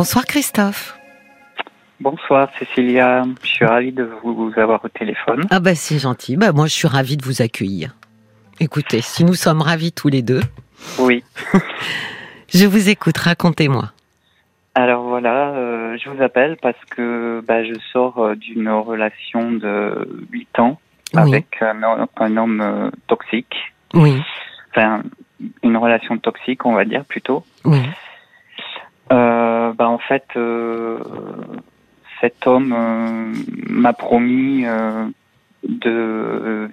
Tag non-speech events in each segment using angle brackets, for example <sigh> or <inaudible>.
Bonsoir Christophe. Bonsoir Cécilia, je suis ravie de vous avoir au téléphone. Ah bah c'est gentil, bah moi je suis ravie de vous accueillir. Écoutez, si nous sommes ravis tous les deux. Oui. <laughs> je vous écoute, racontez-moi. Alors voilà, euh, je vous appelle parce que bah, je sors euh, d'une relation de 8 ans avec un, homme euh, toxique. Oui. Enfin, une relation toxique, on va dire plutôt. Oui. Bah en fait, cet homme m'a promis de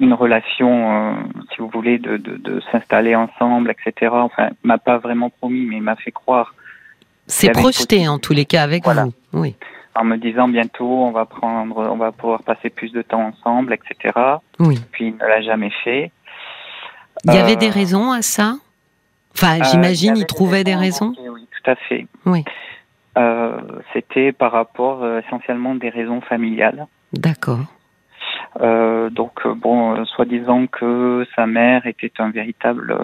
une relation, euh, si vous voulez, de, de, de s'installer ensemble, etc. Enfin, m'a pas vraiment promis, mais il m'a fait croire. C'est projeté en tous les cas avec vous, oui. En me disant bientôt on va prendre, on va pouvoir passer plus de temps ensemble, etc. Oui. Puis il ne l'a jamais fait. Il y avait des euh, raisons à ça? Enfin, euh, j'imagine il, trouvait des raisons. Oui, tout à fait. Oui. C'était par rapport essentiellement des raisons familiales. D'accord. Euh, donc euh, bon, euh, soi-disant que sa mère était un véritable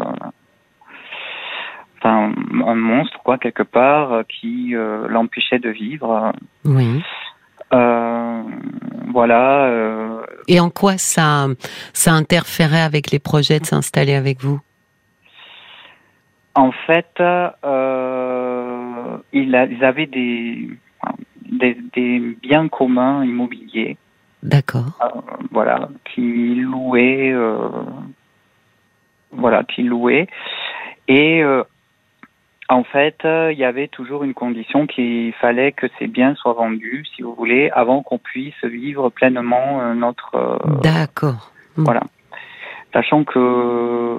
enfin un monstre quoi quelque part qui l'empêchait de vivre. Oui. voilà. Et en quoi ça ça interférait avec les projets de s'installer avec vous? En fait, ils, avaient des, des, des biens communs immobiliers D'accord. Euh, voilà, qui louait, euh, voilà, qui louait. Et euh, en fait, il y avait toujours une condition qu'il fallait que ces biens soient vendus, si vous voulez, avant qu'on puisse vivre pleinement notre. D'accord. Voilà sachant que euh,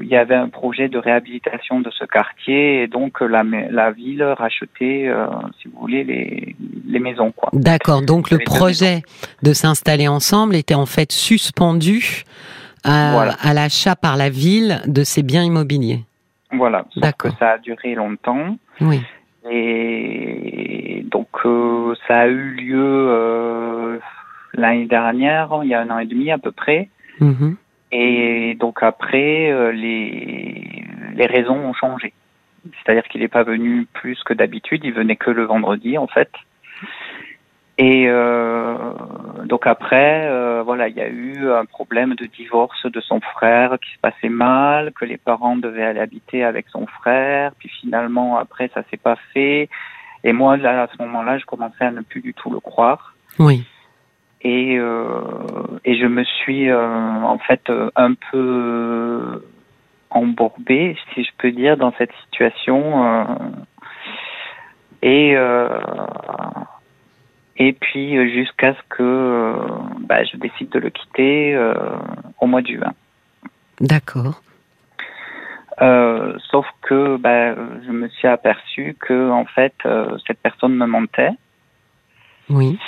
il y avait un projet de réhabilitation de ce quartier et donc la, la ville rachetait, euh, si vous voulez, les, les maisons. Quoi. D'accord, donc le projet de s'installer ensemble était en fait suspendu à, à l'achat par la ville de ces biens immobiliers. Voilà, d'accord. Ça a duré longtemps. Oui. Et donc euh, ça a eu lieu l'année dernière, il y a un an et demi à peu près. Mmh. Et donc après, euh, les, les raisons ont changé. C'est-à-dire qu'il n'est pas venu plus que d'habitude, il venait que le vendredi en fait. Et euh, donc après, euh, voilà, il y a eu un problème de divorce de son frère qui se passait mal, que les parents devaient aller habiter avec son frère, puis finalement après ça s'est pas fait. Et moi là à ce moment-là, je commençais à ne plus du tout le croire. Oui et euh, et je me suis euh, en fait euh, un peu embourbée, si je peux dire, dans cette situation. et et puis jusqu'à ce que bah, je décide de le quitter au mois de juin. D'accord. sauf que bah, je me suis aperçu que en fait cette personne me mentait. Oui.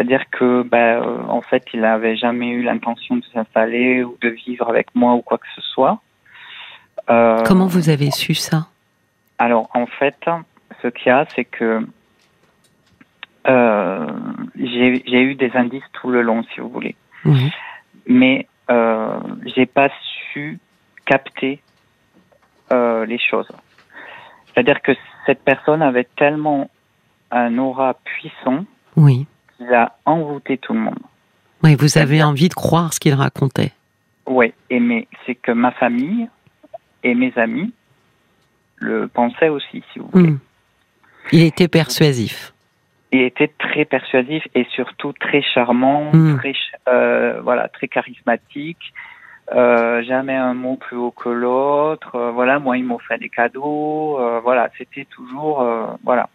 Euh, c'est-à-dire que, ben, euh, en fait, il n'avait jamais eu l'intention de s'installer ou de vivre avec moi ou quoi que ce soit. Euh, Comment vous avez su ça? Alors, en fait, ce qu'il y a, c'est que j'ai eu des indices tout le long, si vous voulez. Mais euh, j'ai pas su capter les choses. C'est-à-dire que cette personne avait tellement un aura puissant oui. Il a envoûté tout le monde. Oui, vous avez envie de croire ce qu'il racontait. Oui, mais c'est que ma famille et mes amis le pensaient aussi, si vous voulez. Hmm. Il était persuasif. Il était très persuasif et surtout très charmant, hmm. très, euh, voilà, très charismatique. Euh, jamais un mot plus haut que l'autre. Euh, voilà, moi, il m'a fait des cadeaux. voilà, c'était toujours, voilà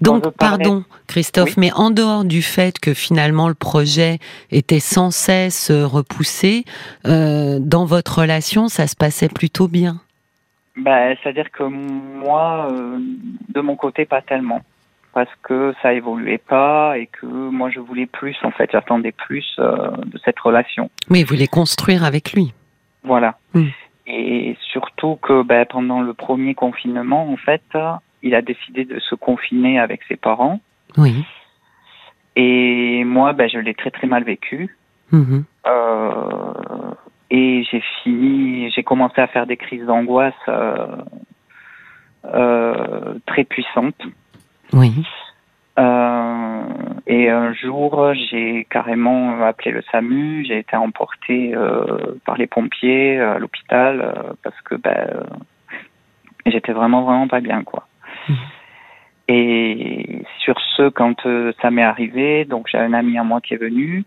donc, pardon, Christophe, mais en dehors du fait que finalement le projet était sans cesse repoussé, euh, dans votre relation, ça se passait plutôt bien? Bah, c'est-à-dire que moi, euh, de mon côté, pas tellement, parce que ça évoluait pas et que moi, je voulais plus. En fait, j'attendais plus euh, de cette relation. Oui, vous voulez construire avec lui? Voilà. Et surtout que bah, pendant le premier confinement, en fait, il a décidé de se confiner avec ses parents. Oui. Et moi, ben, je l'ai très très mal vécu. Mhm. Euh, et j'ai fini, j'ai commencé à faire des crises d'angoisse très puissantes. Oui. Euh, et un jour, j'ai carrément appelé le SAMU. J'ai été emportée euh, par les pompiers à l'hôpital euh, parce que ben, j'étais vraiment vraiment pas bien quoi. Mmh. Et sur ce, quand ça m'est arrivé, donc j'ai un ami à moi qui est venu.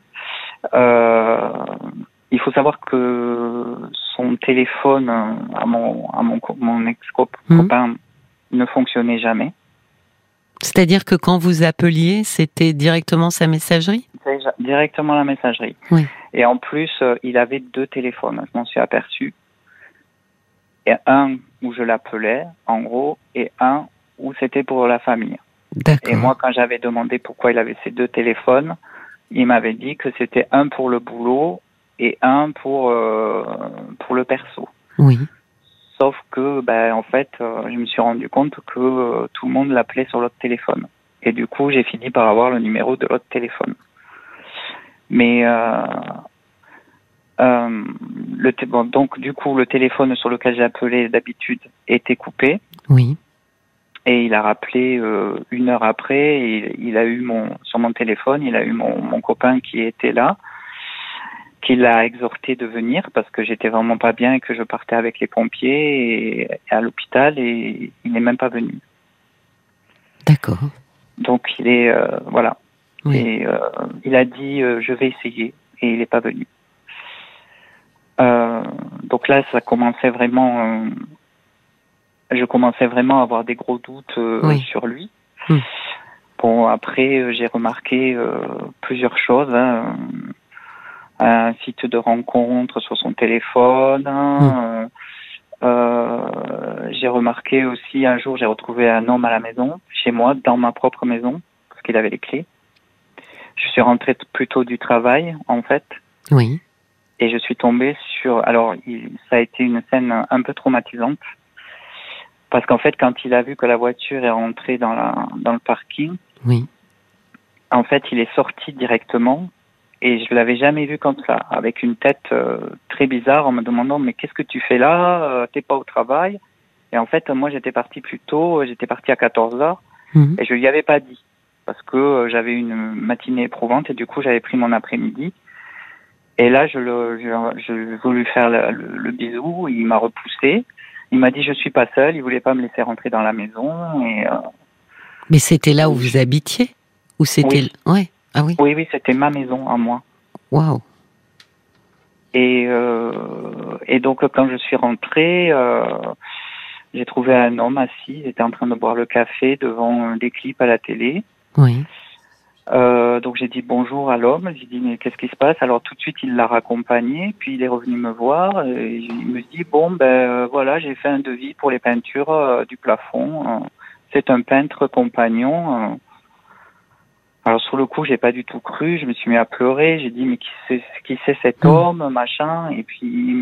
il faut savoir que son téléphone à mon à mon, mon ex mmh. copain ne fonctionnait jamais. C'est-à-dire que quand vous appeliez, c'était directement sa messagerie? Directement la messagerie. Oui. Et en plus, euh, il avait deux téléphones, je m'en suis aperçu. Et un où je l'appelais, en gros, et un où c'était pour la famille. Et moi, quand j'avais demandé pourquoi il avait ces deux téléphones, il m'avait dit que c'était un pour le boulot et un pour, euh, pour le perso. Oui. Sauf que, ben, en fait, euh, je me suis rendu compte que euh, tout le monde l'appelait sur l'autre téléphone. Et du coup, j'ai fini par avoir le numéro de l'autre téléphone. Mais le bon, donc du coup, le téléphone sur lequel j'ai appelé d'habitude était coupé. Oui. Et il a rappelé une heure après. Et il a eu mon sur mon téléphone, il a eu mon, mon copain qui était là qui l'a exhorté de venir parce que j'étais vraiment pas bien et que je partais avec les pompiers et, à l'hôpital et il n'est même pas venu. D'accord. Donc il est euh, voilà. Et euh, il a dit euh, je vais essayer et il n'est pas venu. donc là ça commençait vraiment je commençais vraiment à avoir des gros doutes sur lui. Hmm. Bon après j'ai remarqué plusieurs choses. Hein un site de rencontre sur son téléphone. Hmm. Euh, j'ai remarqué aussi un jour, j'ai retrouvé un homme à la maison, chez moi, dans ma propre maison, parce qu'il avait les clés. Je suis rentrée plutôt du travail, en fait. Oui. Et je suis tombée sur. Alors, ça a été une scène un peu traumatisante. Parce qu'en fait, quand il a vu que la voiture est rentrée dans, la, dans le parking, oui. en fait, il est sorti directement et je l'avais jamais vu comme ça, avec une tête euh, très bizarre, en me demandant mais qu'est-ce que tu fais là? Euh, T'es pas au travail? Et en fait, moi j'étais parti plus tôt, j'étais parti à 14 h mhm. et je lui avais pas dit parce que euh, j'avais une matinée éprouvante et du coup j'avais pris mon après-midi. Et là, je, le, je, voulu faire le, bisou, il m'a repoussé. Il m'a dit je suis pas seul, il voulait pas me laisser rentrer dans la maison. Et, Mais c'était là où vous habitiez Ou c'était ouais. Ah oui Oui, oui, c'était ma maison à moi. Waouh et, euh, et donc, quand je suis rentrée, euh, j'ai trouvé un homme assis, il était en train de boire le café devant des clips à la télé. Oui. Euh, donc j'ai dit bonjour à l'homme, j'ai dit mais qu'est-ce qui se passe? Alors tout de suite il l'a raccompagné, puis il est revenu me voir et il me dit bon ben voilà j'ai fait un devis pour les peintures du plafond. c'est un peintre compagnon. Alors sur le coup, j'ai pas du tout cru. Je me suis mis à pleurer. J'ai dit mais qui c'est qui c'est cet hmm. homme, machin? Et puis il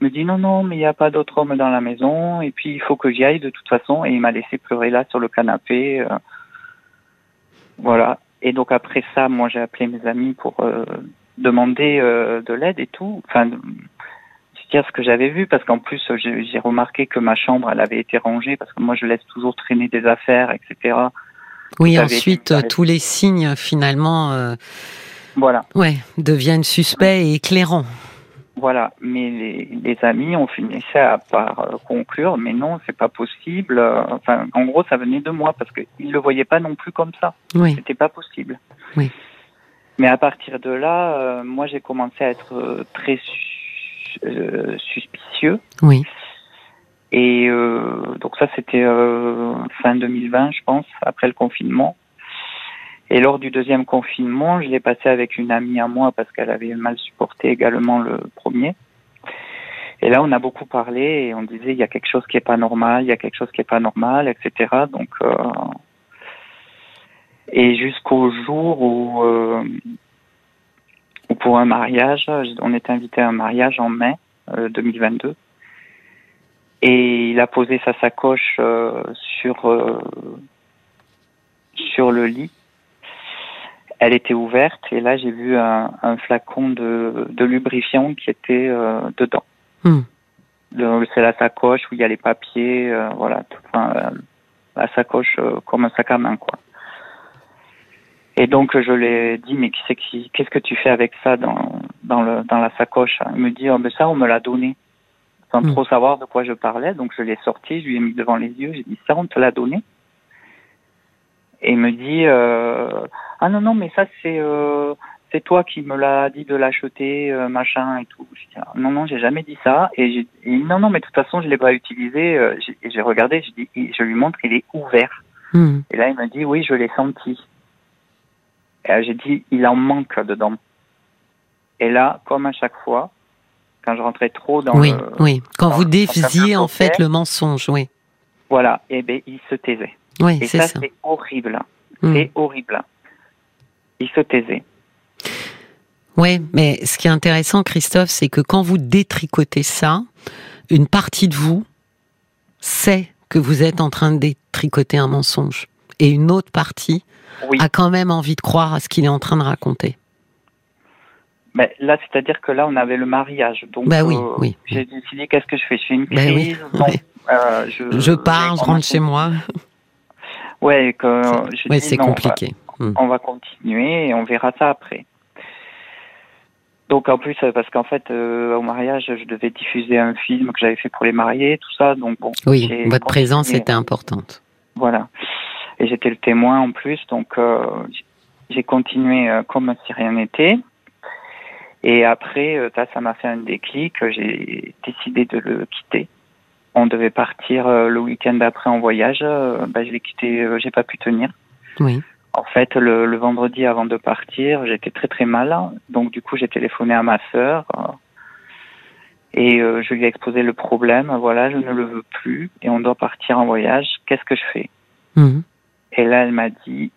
me dit non non, mais il n'y a pas d'autre homme dans la maison. Et puis il faut que j'y aille de toute façon. Et il m'a laissé pleurer là sur le canapé. Euh. voilà. Et donc après ça, moi j'ai appelé mes amis pour euh, demander euh, de l'aide et tout. Enfin dire ce que j'avais vu parce qu'en plus j'ai remarqué que ma chambre elle avait été rangée parce que moi je laisse toujours traîner des affaires etc oui, ensuite, tous les signes, finalement, euh, voilà. ouais, deviennent suspects et éclairants. Voilà, mais les, les amis ont fini ça par euh, conclure, mais non, c'est pas possible. Enfin, en gros, ça venait de moi parce qu'ils le voyaient pas non plus comme ça. Oui. C'était pas possible. Oui. Mais à partir de là, euh, moi, j'ai commencé à être très suspicieux. Oui. Et euh, donc ça, c'était euh, fin 2020, je pense, après le confinement. Et lors du deuxième confinement, je l'ai passé avec une amie à moi parce qu'elle avait mal supporté également le premier. Et là, on a beaucoup parlé et on disait il y a quelque chose qui est pas normal, il y a quelque chose qui est pas normal, etc. Donc, euh, et jusqu'au jour où, euh, où, pour un mariage, on était invité à un mariage en mai 2022. Et il a posé sa sacoche euh, sur, euh, sur le lit. Elle était ouverte et là j'ai vu un, flacon de, lubrifiant qui était dedans. Hmm. C'est la sacoche où il y a les papiers, voilà, enfin, la sacoche comme un sac à main quoi. Et donc je lui ai dit mais qu'est-ce que tu fais avec ça dans dans, le, dans la sacoche? Il me dit oh, mais ça on me l'a donné sans hmm. trop savoir de quoi je parlais. Donc je l'ai sorti, je lui ai mis devant les yeux, j'ai dit ça on te l'a donné. Et il me dit euh, ah non non mais ça c'est euh, c'est toi qui me l'as dit de l'acheter euh, machin et tout. Dit, ah, non non j'ai jamais dit ça et j'ai dit non non mais de toute façon je l'ai pas utilisé. Euh, j'ai regardé, je dis je lui montre il est ouvert. Hmm. Et là il me dit oui je l'ai senti. Et j'ai dit, il en manque dedans. Et là, comme à chaque fois, quand je rentrais trop dans oui, Oui, quand vous défisiez en fait le mensonge, oui. Voilà, et eh bien il se taisait. Oui, et ça, c'est horrible. Hmm. C'est horrible. Il se taisait. Oui, mais ce qui est intéressant, Christophe, c'est que quand vous détricotez ça, une partie de vous sait que vous êtes en train de détricoter un mensonge. Et une autre partie a quand même envie de croire à ce qu'il est en train de raconter. Mais là, c'est-à-dire que là, on avait le mariage. Donc, bah oui, euh, oui. j'ai décidé qu'est-ce que je fais? Je fais une bah crise. Euh, je, je, pars, je rentre chez moi. Ouais, que c'est compliqué. Hmm. On va, continuer et on verra ça après. Donc en plus, euh, parce qu'en fait, au mariage, je devais diffuser un film que j'avais fait pour les mariés, tout ça. Donc bon. Oui, votre présence était importante. Voilà et j'étais le témoin en plus, donc euh, j'ai continué euh, comme si rien n'était. Et après, euh, ça m'a fait un déclic, j'ai décidé de le quitter. On devait partir le week-end d'après en voyage, bah, je l'ai quitté, j'ai pas pu tenir. Oui. En fait, le, le, vendredi avant de partir, j'étais très très mal, donc du coup j'ai téléphoné à ma sœur et je lui ai exposé le problème. Voilà, je ne le veux plus et on doit partir en voyage. Qu'est-ce que je fais? Mmh. Et là, elle m'a dit,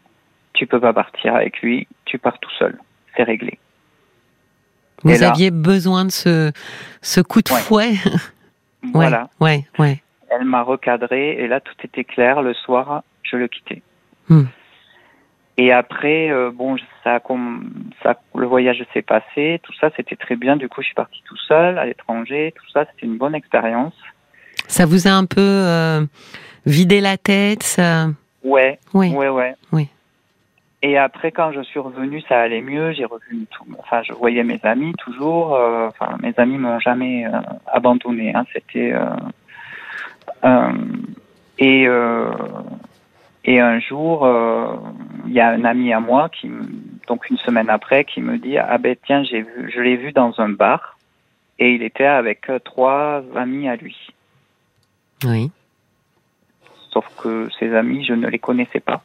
tu peux pas partir avec lui, tu pars tout seul, c'est réglé. Vous aviez besoin de ce, ce coup de fouet? <laughs> voilà. Ouais, ouais. Elle m'a recadré et là, tout était clair. Le soir, je le quittais. Hmm. Et après, euh, bon, ça, ça, le voyage s'est passé, tout ça, c'était très bien. Du coup, je suis partie tout seul à l'étranger, tout ça, c'était une bonne expérience. Ça vous a un peu euh, vidé la tête ça... Ouais. Oui. Ouais, ouais. Oui. Et après, quand je suis revenue, ça allait mieux. J'ai revu tout. Enfin, je voyais mes amis toujours. Euh, enfin, mes amis m'ont jamais euh, abandonné. Hein. C'était. Euh, et et un jour, il y a un ami à moi qui, donc une semaine après, qui me dit ah ben tiens, j'ai vu, je l'ai vu dans un bar et il était avec trois amis à lui. Oui sauf que ses amis, je ne les connaissais pas.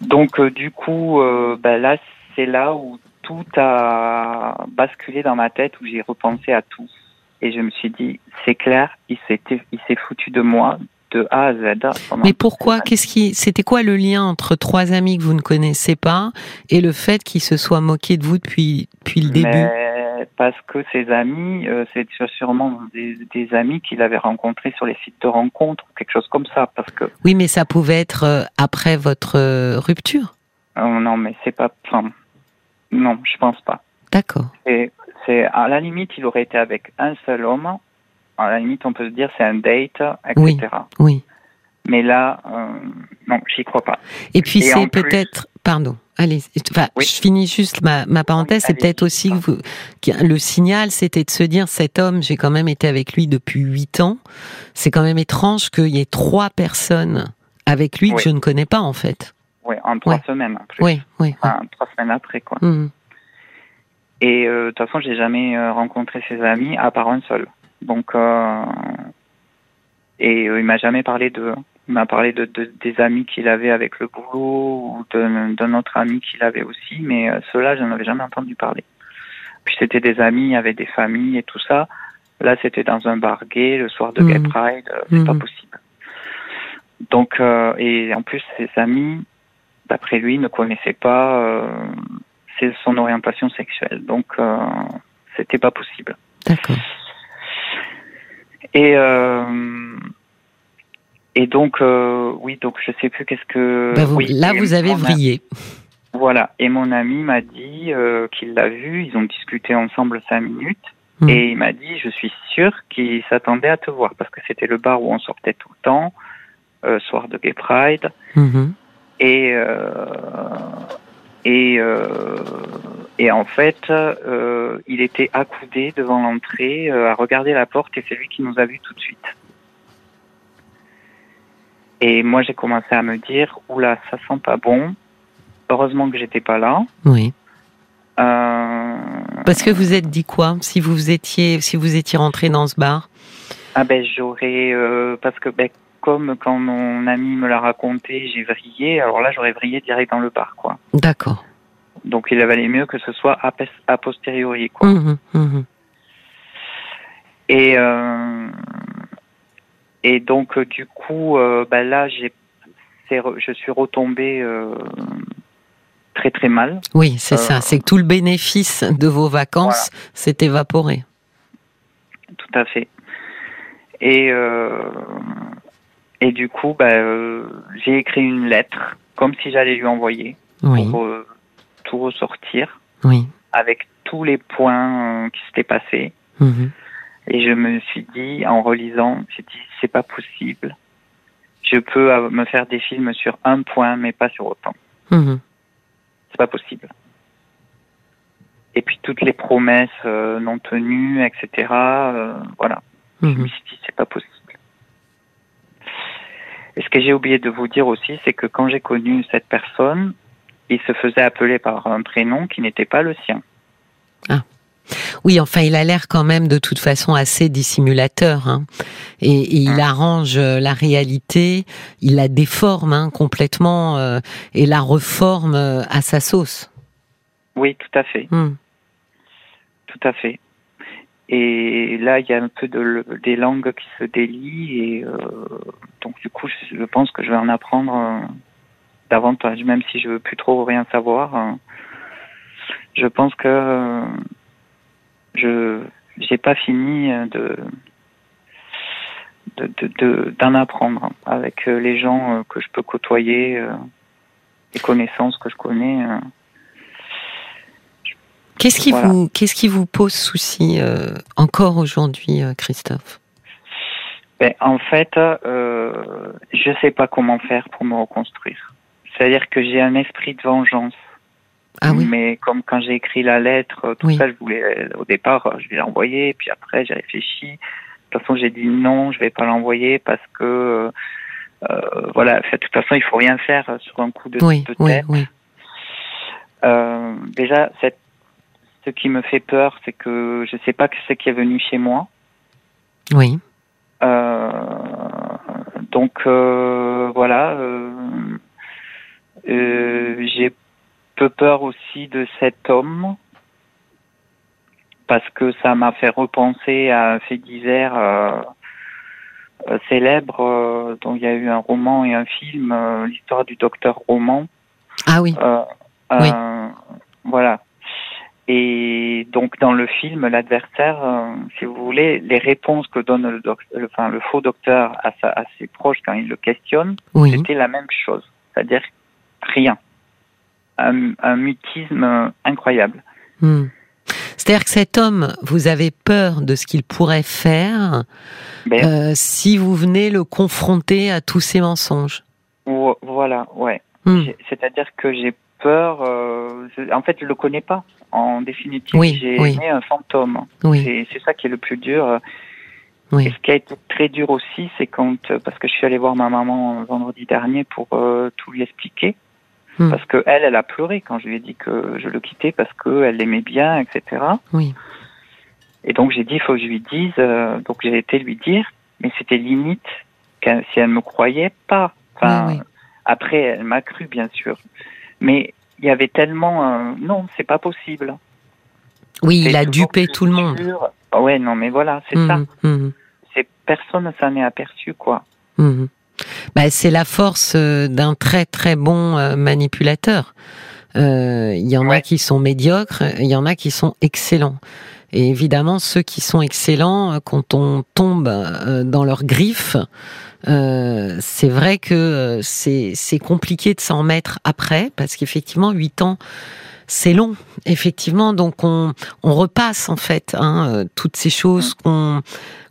Donc euh, du coup, euh, ben là, c'est là où tout a basculé dans ma tête, où j'ai repensé à tout. Et je me suis dit, c'est clair, il s'est, il s'est foutu de moi de A à Z. Mais pourquoi? Qu'est-ce qui C'était quoi le lien entre trois amis que vous ne connaissez pas et le fait qu'il se soit moqué de vous depuis, depuis le début? Parce que ses amis, euh, c'est sûrement des, amis qu'il avait rencontrés sur les sites de rencontres, quelque chose comme ça, parce que. Oui, mais ça pouvait être euh, après votre euh, rupture. non, mais c'est pas. Enfin, non, je pense pas. D'accord. C'est à la limite, il aurait été avec un seul homme. À la limite, on peut se dire c'est un date, etc. Oui. oui. Mais là, non, j'y crois pas. Et puis c'est peut-être, pardon. Allez, je finis juste ma, ma parenthèse. c'est peut-être aussi que, vous, le signal, c'était de se dire cet homme, j'ai quand même été avec lui depuis huit ans. C'est quand même étrange qu'il y ait trois personnes avec lui que je ne connais pas en fait. Oui, en trois semaines. Oui, oui. trois semaines après quoi. Mmh. Et euh, de toute façon, j'ai jamais euh, rencontré ses amis à part un seul. Donc, euh, et il m'a jamais parlé de il m'a parlé de, des amis qu'il avait avec le boulot ou d'un autre ami qu'il avait aussi, mais euh, ceux-là, je n'en avais jamais entendu parler. Puis c'était des amis avec des familles et tout ça. Là, c'était dans un bar gay le soir de Gay mmh. Pride, euh, c'est pas mmh. possible. Donc, euh, et en plus, ses amis, d'après lui, ne connaissaient pas euh, son orientation sexuelle. Donc, euh, c'était pas possible. D'accord. Et euh, Et donc, euh, oui, donc je sais plus qu'est-ce que. Bah, oui, là, vous avez vrillé. Voilà. Et mon ami m'a dit euh, qu'il l'a vu. Ils ont discuté ensemble cinq minutes. Hmm. Et il m'a dit, je suis sûr qu'il s'attendait à te voir parce que c'était le bar où on sortait tout le temps, euh, soir de Gay Pride. Mhm. Et et et en fait, il était accoudé devant l'entrée à regarder la porte et c'est lui qui nous a vus tout de suite. Et moi, j'ai commencé à me dire, oula, ça sent pas bon. Heureusement que j'étais pas là. Oui. Euh, Parce que vous êtes dit quoi si vous étiez si vous étiez rentré dans ce bar? Ah ben j'aurais euh, parce que ben comme quand mon ami me l'a raconté, j'ai vrillé. Alors là, j'aurais vrillé direct dans le bar, quoi. D'accord. Donc il valait mieux que ce soit a, posteriori, quoi. Mhm, mhm. Et euh, et donc euh, du coup, euh, ben là, j'ai je suis retombée euh, très très mal. Oui, c'est ça. C'est que tout le bénéfice de vos vacances s'est évaporé. Tout à fait. Et et du coup, euh, j'ai écrit une lettre comme si j'allais lui envoyer Oui, pour tout ressortir. oui. avec tous les points qui s'étaient passés. Mhm. Et je me suis dit, en relisant, j'ai dit, c'est pas possible. Je peux me faire des films sur un point, mais pas sur autant. Mhm. C'est pas possible. Et puis toutes les promesses euh, non tenues, etc. euh, voilà. Je me Mhm. suis dit, c'est pas possible. Et ce que j'ai oublié de vous dire aussi, c'est que quand j'ai connu cette personne, il se faisait appeler par un prénom qui n'était pas le sien. Oui, enfin, il a l'air quand même de toute façon assez dissimulateur. hein. Et, et il arrange euh, la réalité, il la déforme hein, complètement euh, et la reforme euh, à sa sauce. Oui, tout à fait. Hmm. Tout à fait. Et là, il y a un peu de, des langues qui se délient et euh, donc du coup, je, je pense que je vais en apprendre euh, davantage, même si je veux plus trop rien savoir. euh, je pense que je j'ai pas fini de de- de- de- d'en apprendre avec euh, les gens euh, que je peux côtoyer, euh, les connaissances que je connais. Qu'est-ce qui Voilà. vous qu'est-ce qui vous pose souci euh, encore aujourd'hui, Christophe? Ben, en fait, euh, je sais pas comment faire pour me reconstruire. C'est-à-dire que j'ai un esprit de vengeance. Ah oui. Mais comme quand j'ai écrit la lettre, tout Oui. ça, je voulais, au départ, je vais l'envoyer, puis après, j'ai réfléchi. De toute façon, j'ai dit non, je vais pas l'envoyer parce que, euh, voilà, de toute façon, il faut rien faire sur un coup de, Oui, de oui, tête. oui. Euh, déjà, cette, ce qui me fait peur, c'est que je sais pas c'est qui est venu chez moi. Oui. Euh, donc euh, voilà, euh, euh, j'ai peu peur aussi de cet homme parce que ça m'a fait repenser à un fait divers euh, euh, célèbre euh, dont il y a eu un roman et un film, euh, l'histoire du docteur Roman. Ah oui. Oui. Voilà. Et donc dans le film, l'adversaire, si vous voulez, les réponses que donne le, doc- le- enfin, le faux docteur à, sa, à ses proches quand il le questionne, Oui. c'était la même chose, c'est-à-dire rien. Un, un mutisme incroyable. Hmm. C'est-à-dire que cet homme, vous avez peur de ce qu'il pourrait faire Mais euh, si vous venez le confronter à tous ces mensonges. vo- voilà, ouais. Hmm. C'est-à-dire que j'ai peur. euh, en fait, je le connais pas. En définitive, Oui, j'ai oui. un fantôme. Oui, C'est ça qui est le plus dur. Et ce qui a été très dur aussi, c'est quand, parce que je suis allé voir ma maman vendredi dernier pour euh, tout lui expliquer, Hmm. parce que elle, elle a pleuré quand je lui ai dit que je le quittais parce que elle l'aimait bien, etc. Oui. Et donc j'ai dit, il faut que je lui dise. euh, donc j'ai été lui dire, mais c'était limite qu'elle- si elle me croyait pas. Enfin, Oui, oui. après, elle m'a cru bien sûr, mais il y avait tellement, euh, non, c'est pas possible. Oui, il a dupé tout le monde. Ah ouais, non, mais voilà, c'est ça. Mhm, mhm, C'est personne ne s'en est aperçu, quoi. Bah, c'est la force euh, d'un très très bon euh, manipulateur. Euh, Il y en a qui sont médiocres, il y en a qui sont excellents. Et évidemment, ceux qui sont excellents, quand on tombe dans leurs griffes, c'est vrai que c'est compliqué de s'en mettre après, parce qu'effectivement, huit ans, c'est long, effectivement. Donc on, on repasse en fait hein, toutes ces choses qu'on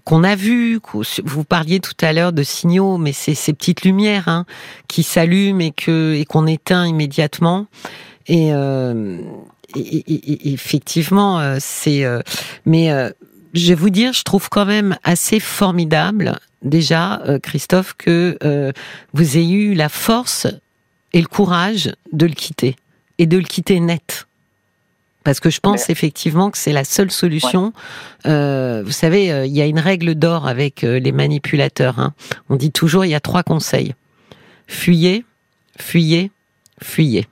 qu'on a vu. Vous parliez tout à l'heure de signaux, mais c'est ces petites lumières hein, qui s'allument et qu'on éteint immédiatement. Et, euh, effectivement, euh, c'est. Euh, mais je vais vous dire, je trouve quand même assez formidable déjà, Christophe, que vous ayez eu la force et le courage de le quitter et de le quitter net. Parce que je pense effectivement que c'est la seule solution. Euh, vous savez, euh, il y a une règle d'or avec euh, les manipulateurs. Hein. On dit toujours, il y a trois conseils. Fuyez, fuyez, fuyez.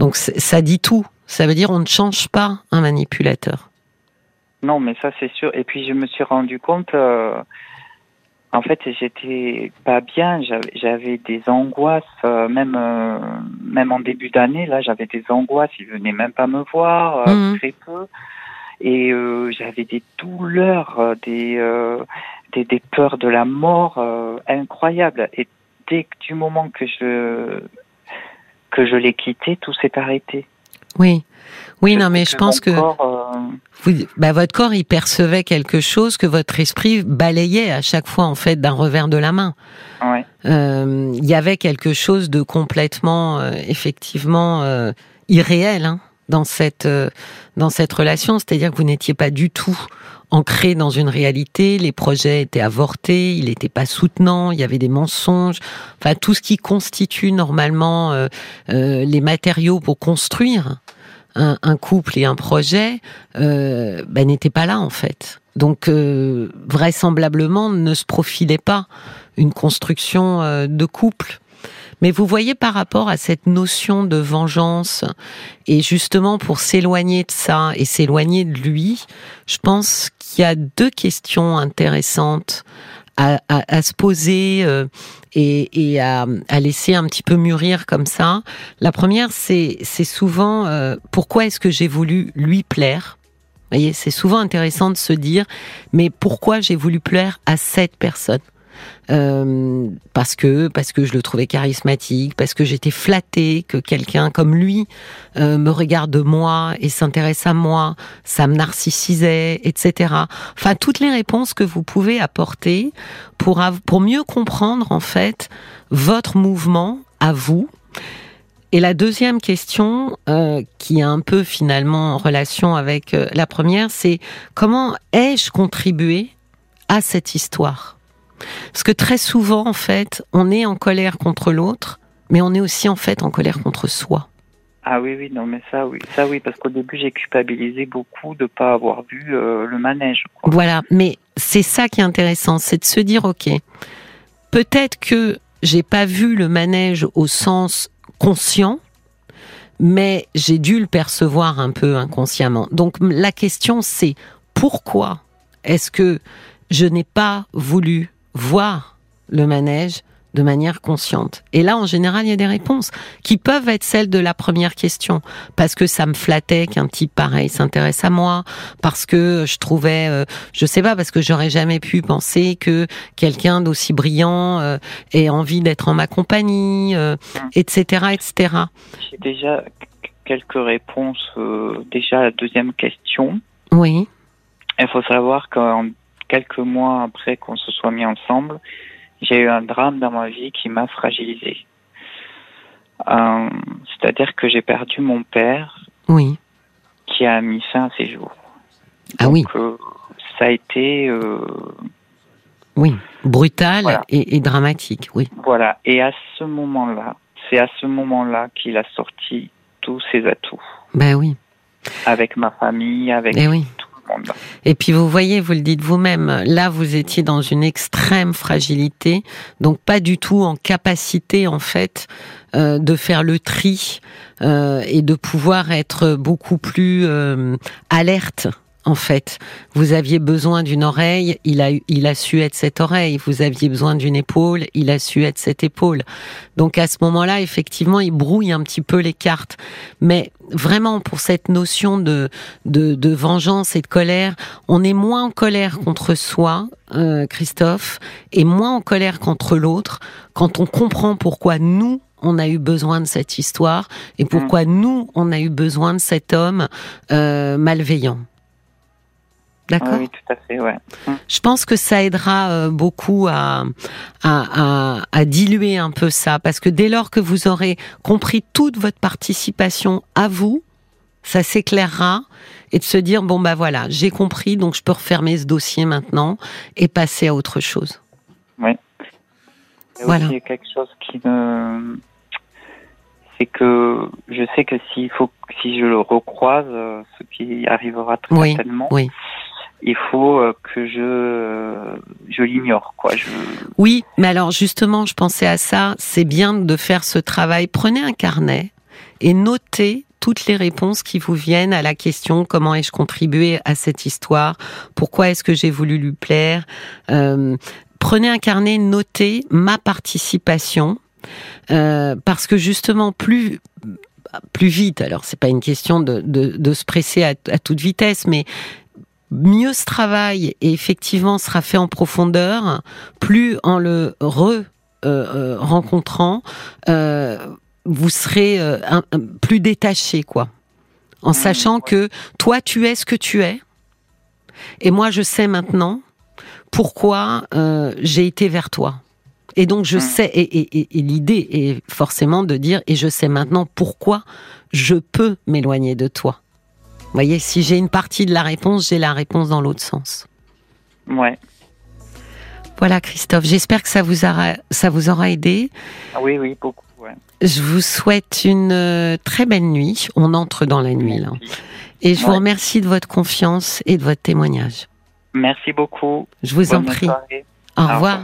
Donc ça dit tout. Ça veut dire on ne change pas un manipulateur. Non, mais ça c'est sûr. Et puis je me suis rendu compte, en fait, j'étais pas bien. J'avais des angoisses, euh, même euh, même en début d'année. Là, j'avais des angoisses. Ils venaient même pas me voir, euh, mhm. très peu. Et j'avais des douleurs, des, des, des peurs de la mort incroyables. Et dès du moment que je que je l'ai quitté, tout s'est arrêté. Oui. Oui, non, mais je pense que euh, bah, votre corps, il percevait quelque chose que votre esprit balayait à chaque fois, en fait, d'un revers de la main. Euh, il y avait quelque chose de complètement, euh, effectivement, irréel hein, dans cette dans cette relation. C'est-à-dire que vous n'étiez pas du tout ancré dans une réalité. Les projets étaient avortés, il n'était pas soutenant, il y avait des mensonges. Enfin, tout ce qui constitue normalement les matériaux pour construire un, couple et un projet euh, ben, n'était pas là en fait. Donc euh, vraisemblablement ne se profilait pas une construction euh, de couple. Mais vous voyez par rapport à cette notion de vengeance et justement pour s'éloigner de ça et s'éloigner de lui, je pense qu'il y a deux questions intéressantes à, à, se poser euh, et, à, laisser un petit peu mûrir comme ça. La première, c'est souvent euh, pourquoi est-ce que j'ai voulu lui plaire? Vous c'est souvent intéressant de se dire, mais pourquoi j'ai voulu plaire à cette personne? Euh, parce que parce que je le trouvais charismatique, parce que j'étais flattée que quelqu'un comme lui euh, me regarde moi et s'intéresse à moi, ça me narcissisait, etc. Enfin, toutes les réponses que vous pouvez apporter pour pour mieux comprendre en fait votre mouvement à vous. Et la deuxième question, euh, qui est un peu finalement en relation avec la première, c'est comment ai-je contribué à cette histoire? Parce que très souvent, en fait, on est en colère contre l'autre, mais on est aussi en fait en colère contre soi. Ah oui, oui, non, mais ça, oui, ça, oui, parce qu'au début, j'ai culpabilisé beaucoup de ne pas avoir vu euh, le manège. Voilà, mais c'est ça qui est intéressant, c'est de se dire, ok, peut-être que j'ai pas vu le manège au sens conscient, mais j'ai dû le percevoir un peu inconsciemment. Donc la question, c'est pourquoi est-ce que je n'ai pas voulu voir le manège de manière consciente. Et là, en général, il y a des réponses qui peuvent être celles de la première question, parce que ça me flattait qu'un type pareil s'intéresse à moi, parce que je trouvais, euh, je sais pas, parce que j'aurais jamais pu penser que quelqu'un d'aussi brillant euh, ait envie d'être en ma compagnie, etc., euh, etc. J'ai déjà quelques réponses. déjà, la deuxième question. Oui. Il faut savoir qu'en quelques mois après qu'on se soit mis ensemble, j'ai eu un drame dans ma vie qui m'a fragilisé. Euh, c'est-à-dire que j'ai perdu mon père, oui, qui a mis fin à ses jours. Ah oui. Euh, ça a été. Euh, oui, brutal et, dramatique, oui. Voilà. Et à ce moment-là, c'est à ce moment-là qu'il a sorti tous ses atouts. Ben oui. Avec ma famille, avec ben oui. Et puis vous voyez, vous le dites vous-même, là vous étiez dans une extrême fragilité, donc pas du tout en capacité en fait euh, de faire le tri euh, et de pouvoir être beaucoup plus euh, alerte en fait. Vous aviez besoin d'une oreille, il a, il a su être cette oreille. Vous aviez besoin d'une épaule, il a su être cette épaule. Donc à ce moment-là, effectivement, il brouille un petit peu les cartes. Mais vraiment, pour cette notion de, de, de vengeance et de colère, on est moins en colère contre soi, euh, Christophe, et moins en colère contre l'autre quand on comprend pourquoi nous, on a eu besoin de cette histoire et pourquoi mm. nous, on a eu besoin de cet homme euh, malveillant. D'accord Oui, tout à fait, ouais. Mm. Je pense que ça aidera euh, beaucoup à, à, à, diluer un peu ça, parce que dès lors que vous aurez compris toute votre participation à vous, ça s'éclairera et de se dire bon bah voilà, j'ai compris, donc je peux refermer ce dossier maintenant et passer à autre chose. Oui. Voilà. Il quelque chose qui me c'est que je sais que s'il faut, si je le recroise, euh, ce qui arrivera très certainement, oui. Il faut euh, que je, je l'ignore, quoi. Oui, mais alors justement, je pensais à ça. C'est bien de faire ce travail. Prenez un carnet et notez toutes les réponses qui vous viennent à la question comment ai-je contribué à cette histoire, pourquoi est-ce que j'ai voulu lui plaire? Euh, prenez un carnet, notez ma participation euh, parce que justement, plus plus vite, alors c'est pas une question de, de, se presser à, toute vitesse, mais mieux ce travail et effectivement sera fait en profondeur, plus en le re euh, euh, rencontrant, vous serez plus détaché, quoi. En mmh, sachant que toi, tu es ce que tu es, et moi, je sais maintenant pourquoi j'ai été vers toi. Et donc je sais, et, l'idée est forcément de dire, et je sais maintenant pourquoi je peux m'éloigner de toi. Vous voyez, si j'ai une partie de la réponse, j'ai la réponse dans l'autre sens. Ouais. Voilà, Christophe. J'espère que ça vous aura, ça vous aura aidé. Ah oui, oui, beaucoup. Ouais. Je vous souhaite une euh, très belle nuit. On entre dans la nuit là. Et je vous remercie de votre confiance et de votre témoignage. Merci beaucoup. Je vous en prie. Au revoir.